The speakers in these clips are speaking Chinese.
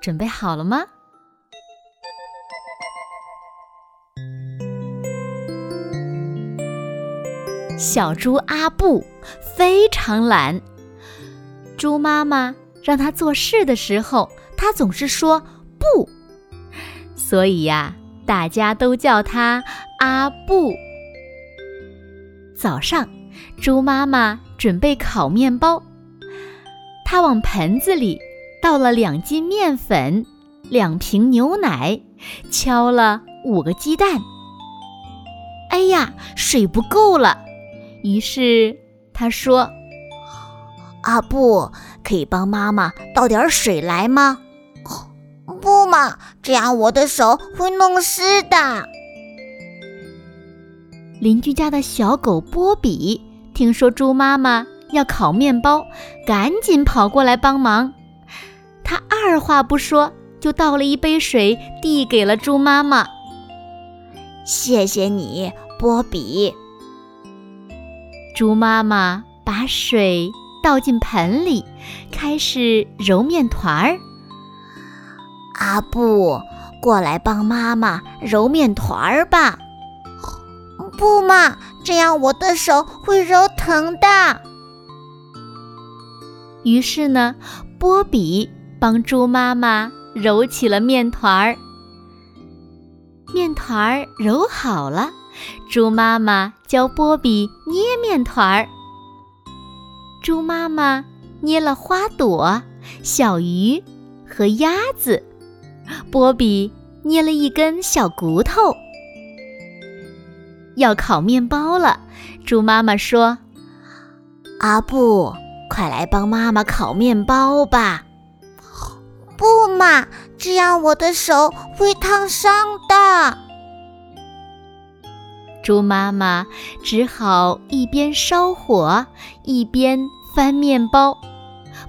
准备好了吗？小猪阿布非常懒，猪妈妈让他做事的时候，他总是说不，所以呀，大家都叫他阿布。早上，猪妈妈准备烤面包，她往盆子里。倒了两斤面粉，两瓶牛奶，敲了五个鸡蛋。哎呀，水不够了，于是他说：“阿布，可以帮妈妈倒点水来吗？”“不嘛，这样我的手会弄湿的。”邻居家的小狗波比听说猪妈妈要烤面包，赶紧跑过来帮忙。他二话不说，就倒了一杯水，递给了猪妈妈。谢谢你，波比。猪妈妈把水倒进盆里，开始揉面团儿。阿布，过来帮妈妈揉面团儿吧。不嘛，这样我的手会揉疼的。于是呢，波比。帮猪妈妈揉起了面团儿，面团儿揉好了，猪妈妈教波比捏面团儿。猪妈妈捏了花朵、小鱼和鸭子，波比捏了一根小骨头。要烤面包了，猪妈妈说：“阿布，快来帮妈妈烤面包吧。”不嘛，这样我的手会烫伤的。猪妈妈只好一边烧火一边翻面包。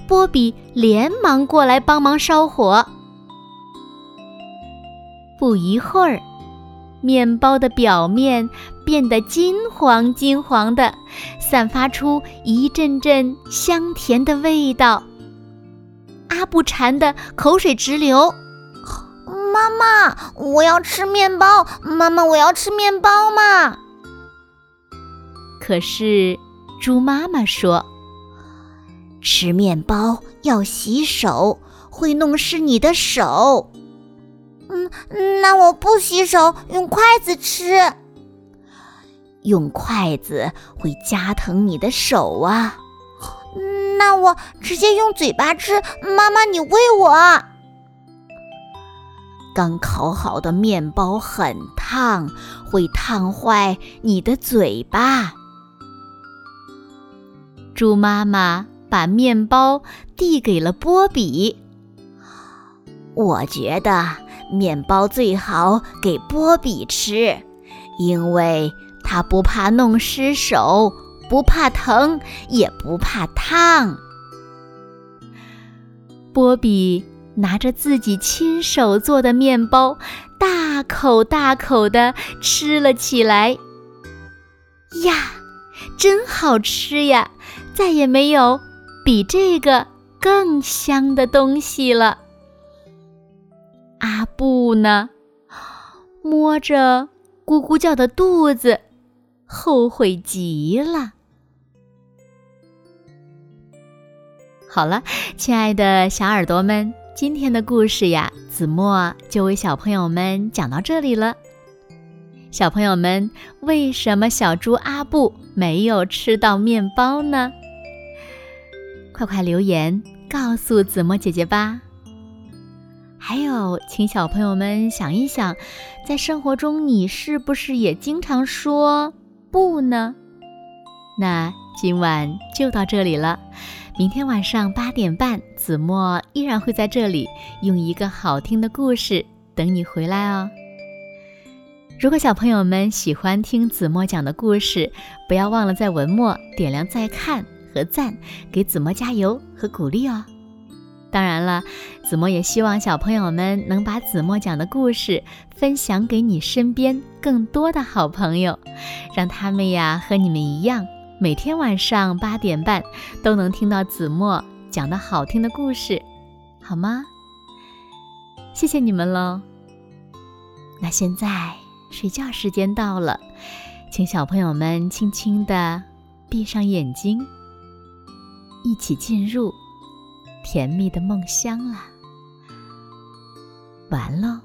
波比连忙过来帮忙烧火。不一会儿，面包的表面变得金黄金黄的，散发出一阵阵香甜的味道。阿布馋得口水直流，妈妈，我要吃面包！妈妈，我要吃面包嘛！可是猪妈妈说：“吃面包要洗手，会弄湿你的手。”嗯，那我不洗手，用筷子吃。用筷子会夹疼你的手啊。那我直接用嘴巴吃，妈妈你喂我。刚烤好的面包很烫，会烫坏你的嘴巴。猪妈妈把面包递给了波比。我觉得面包最好给波比吃，因为他不怕弄湿手。不怕疼，也不怕烫。波比拿着自己亲手做的面包，大口大口地吃了起来。呀，真好吃呀！再也没有比这个更香的东西了。阿布呢，摸着咕咕叫的肚子，后悔极了。好了，亲爱的小耳朵们，今天的故事呀，子墨就为小朋友们讲到这里了。小朋友们，为什么小猪阿布没有吃到面包呢？快快留言告诉子墨姐姐吧。还有，请小朋友们想一想，在生活中你是不是也经常说不呢？那今晚就到这里了。明天晚上八点半，子墨依然会在这里，用一个好听的故事等你回来哦。如果小朋友们喜欢听子墨讲的故事，不要忘了在文末点亮再看和赞，给子墨加油和鼓励哦。当然了，子墨也希望小朋友们能把子墨讲的故事分享给你身边更多的好朋友，让他们呀和你们一样，每天晚上八点半都能听到子墨讲的好听的故事，好吗？谢谢你们喽。那现在。睡觉时间到了，请小朋友们轻轻地闭上眼睛，一起进入甜蜜的梦乡啦。完喽。